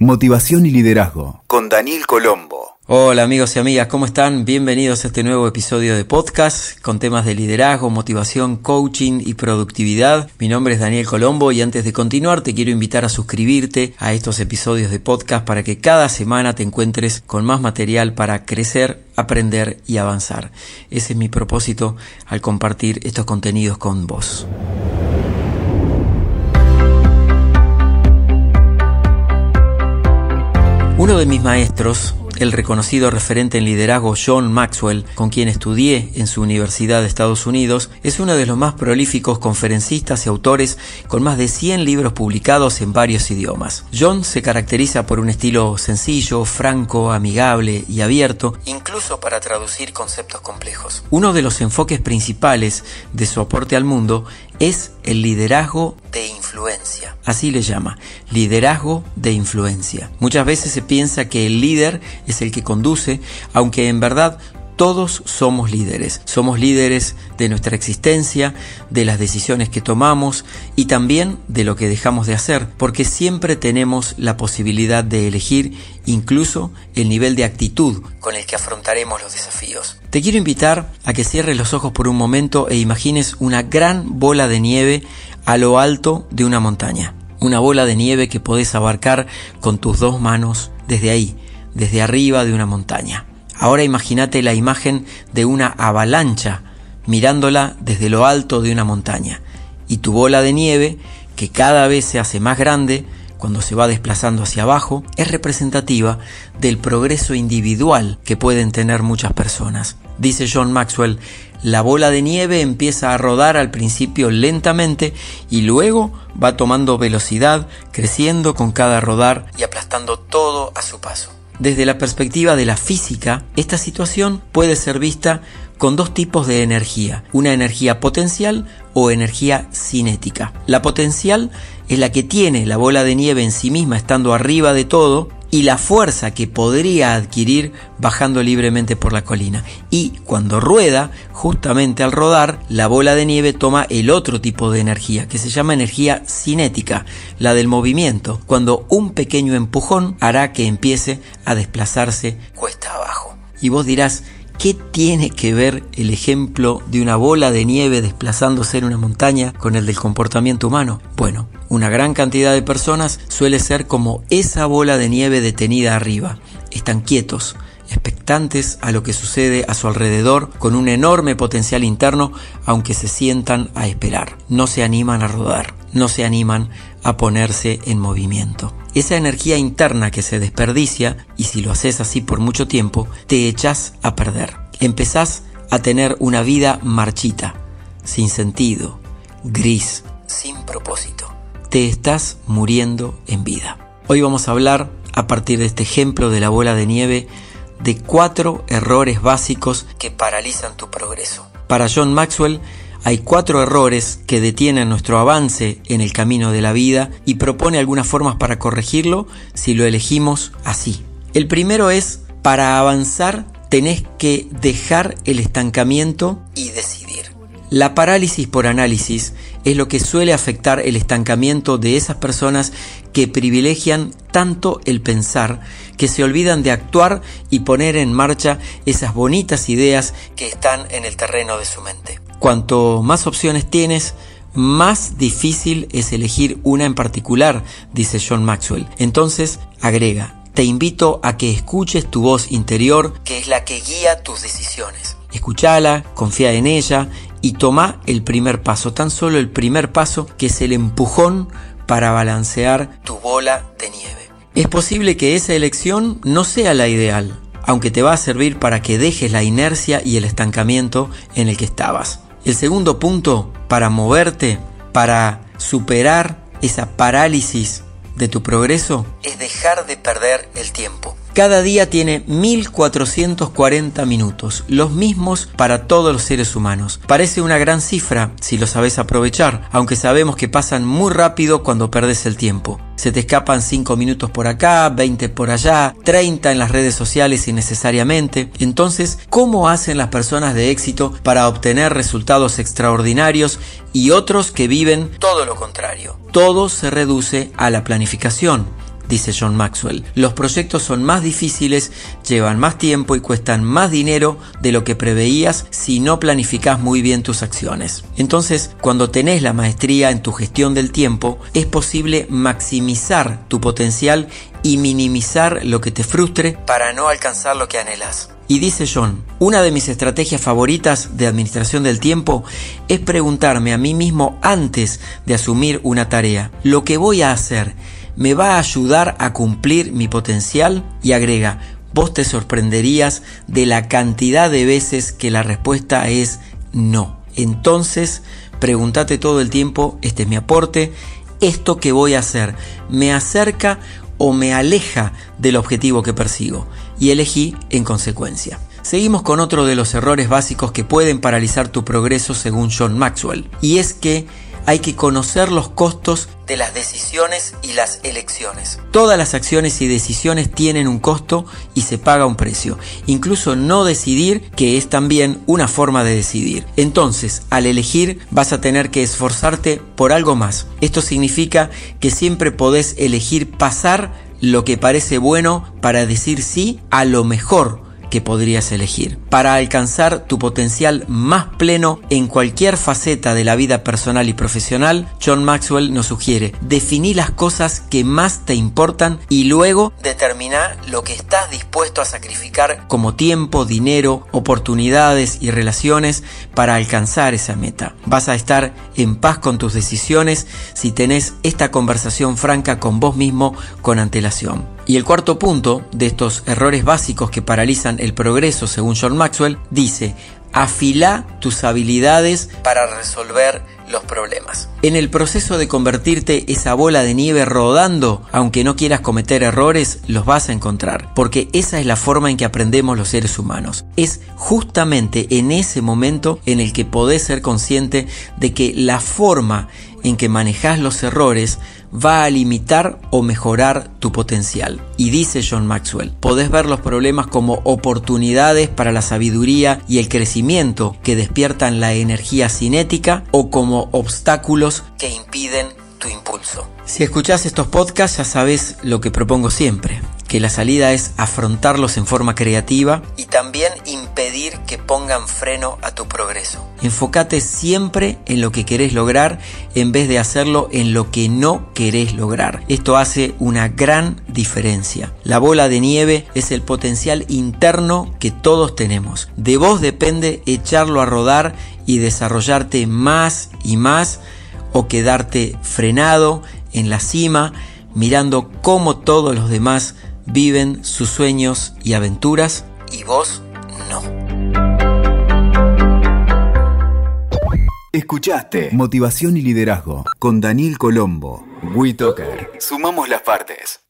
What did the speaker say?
Motivación y Liderazgo con Daniel Colombo. Hola amigos y amigas, ¿cómo están? Bienvenidos a este nuevo episodio de podcast con temas de liderazgo, motivación, coaching y productividad. Mi nombre es Daniel Colombo y antes de continuar te quiero invitar a suscribirte a estos episodios de podcast para que cada semana te encuentres con más material para crecer, aprender y avanzar. Ese es mi propósito al compartir estos contenidos con vos. Uno de mis maestros, el reconocido referente en liderazgo John Maxwell, con quien estudié en su Universidad de Estados Unidos, es uno de los más prolíficos conferencistas y autores con más de 100 libros publicados en varios idiomas. John se caracteriza por un estilo sencillo, franco, amigable y abierto, incluso para traducir conceptos complejos. Uno de los enfoques principales de su aporte al mundo es el liderazgo de influencia. Así le llama, liderazgo de influencia. Muchas veces se piensa que el líder es el que conduce, aunque en verdad todos somos líderes. Somos líderes de nuestra existencia, de las decisiones que tomamos y también de lo que dejamos de hacer, porque siempre tenemos la posibilidad de elegir incluso el nivel de actitud con el que afrontaremos los desafíos. Te quiero invitar a que cierres los ojos por un momento e imagines una gran bola de nieve a lo alto de una montaña. Una bola de nieve que podés abarcar con tus dos manos desde ahí, desde arriba de una montaña. Ahora imagínate la imagen de una avalancha mirándola desde lo alto de una montaña y tu bola de nieve, que cada vez se hace más grande cuando se va desplazando hacia abajo, es representativa del progreso individual que pueden tener muchas personas. Dice John Maxwell, la bola de nieve empieza a rodar al principio lentamente y luego va tomando velocidad, creciendo con cada rodar y aplastando todo a su paso. Desde la perspectiva de la física, esta situación puede ser vista con dos tipos de energía, una energía potencial o energía cinética. La potencial es la que tiene la bola de nieve en sí misma estando arriba de todo y la fuerza que podría adquirir bajando libremente por la colina. Y cuando rueda, justamente al rodar, la bola de nieve toma el otro tipo de energía, que se llama energía cinética, la del movimiento, cuando un pequeño empujón hará que empiece a desplazarse cuesta abajo. Y vos dirás, ¿Qué tiene que ver el ejemplo de una bola de nieve desplazándose en una montaña con el del comportamiento humano? Bueno, una gran cantidad de personas suele ser como esa bola de nieve detenida arriba. Están quietos, expectantes a lo que sucede a su alrededor, con un enorme potencial interno, aunque se sientan a esperar. No se animan a rodar, no se animan a ponerse en movimiento. Esa energía interna que se desperdicia, y si lo haces así por mucho tiempo, te echas a perder. Empezás a tener una vida marchita, sin sentido, gris, sin propósito. Te estás muriendo en vida. Hoy vamos a hablar, a partir de este ejemplo de la bola de nieve, de cuatro errores básicos que paralizan tu progreso. Para John Maxwell, hay cuatro errores que detienen nuestro avance en el camino de la vida y propone algunas formas para corregirlo si lo elegimos así. El primero es, para avanzar tenés que dejar el estancamiento y decidir. La parálisis por análisis es lo que suele afectar el estancamiento de esas personas que privilegian tanto el pensar que se olvidan de actuar y poner en marcha esas bonitas ideas que están en el terreno de su mente. Cuanto más opciones tienes, más difícil es elegir una en particular, dice John Maxwell. Entonces, agrega, te invito a que escuches tu voz interior, que es la que guía tus decisiones. Escúchala, confía en ella y toma el primer paso, tan solo el primer paso que es el empujón para balancear tu bola de nieve. Es posible que esa elección no sea la ideal, aunque te va a servir para que dejes la inercia y el estancamiento en el que estabas. El segundo punto para moverte, para superar esa parálisis de tu progreso, es dejar de perder el tiempo. Cada día tiene 1440 minutos, los mismos para todos los seres humanos. Parece una gran cifra si lo sabes aprovechar, aunque sabemos que pasan muy rápido cuando perdes el tiempo. Se te escapan 5 minutos por acá, 20 por allá, 30 en las redes sociales innecesariamente. Entonces, ¿cómo hacen las personas de éxito para obtener resultados extraordinarios y otros que viven todo lo contrario? Todo se reduce a la planificación dice John Maxwell. Los proyectos son más difíciles, llevan más tiempo y cuestan más dinero de lo que preveías si no planificas muy bien tus acciones. Entonces, cuando tenés la maestría en tu gestión del tiempo, es posible maximizar tu potencial y minimizar lo que te frustre para no alcanzar lo que anhelas. Y dice John, una de mis estrategias favoritas de administración del tiempo es preguntarme a mí mismo antes de asumir una tarea, ¿lo que voy a hacer me va a ayudar a cumplir mi potencial? Y agrega, vos te sorprenderías de la cantidad de veces que la respuesta es no. Entonces, pregúntate todo el tiempo, este es mi aporte, esto que voy a hacer, ¿me acerca o me aleja del objetivo que persigo y elegí en consecuencia. Seguimos con otro de los errores básicos que pueden paralizar tu progreso según John Maxwell y es que hay que conocer los costos de las decisiones y las elecciones. Todas las acciones y decisiones tienen un costo y se paga un precio. Incluso no decidir, que es también una forma de decidir. Entonces, al elegir, vas a tener que esforzarte por algo más. Esto significa que siempre podés elegir pasar lo que parece bueno para decir sí a lo mejor que podrías elegir. Para alcanzar tu potencial más pleno en cualquier faceta de la vida personal y profesional, John Maxwell nos sugiere definir las cosas que más te importan y luego determinar lo que estás dispuesto a sacrificar como tiempo, dinero, oportunidades y relaciones para alcanzar esa meta. Vas a estar en paz con tus decisiones si tenés esta conversación franca con vos mismo con antelación. Y el cuarto punto de estos errores básicos que paralizan el progreso según John Maxwell dice, afila tus habilidades para resolver los problemas. En el proceso de convertirte esa bola de nieve rodando, aunque no quieras cometer errores, los vas a encontrar, porque esa es la forma en que aprendemos los seres humanos. Es justamente en ese momento en el que podés ser consciente de que la forma en que manejas los errores va a limitar o mejorar tu potencial. Y dice John Maxwell, podés ver los problemas como oportunidades para la sabiduría y el crecimiento que despiertan la energía cinética o como obstáculos que impiden tu impulso. Si escuchás estos podcasts ya sabes lo que propongo siempre que la salida es afrontarlos en forma creativa y también impedir que pongan freno a tu progreso. Enfócate siempre en lo que querés lograr en vez de hacerlo en lo que no querés lograr. Esto hace una gran diferencia. La bola de nieve es el potencial interno que todos tenemos. De vos depende echarlo a rodar y desarrollarte más y más o quedarte frenado en la cima mirando cómo todos los demás viven sus sueños y aventuras y vos no. Escuchaste Motivación y Liderazgo con Daniel Colombo. WeToker. Sumamos las partes.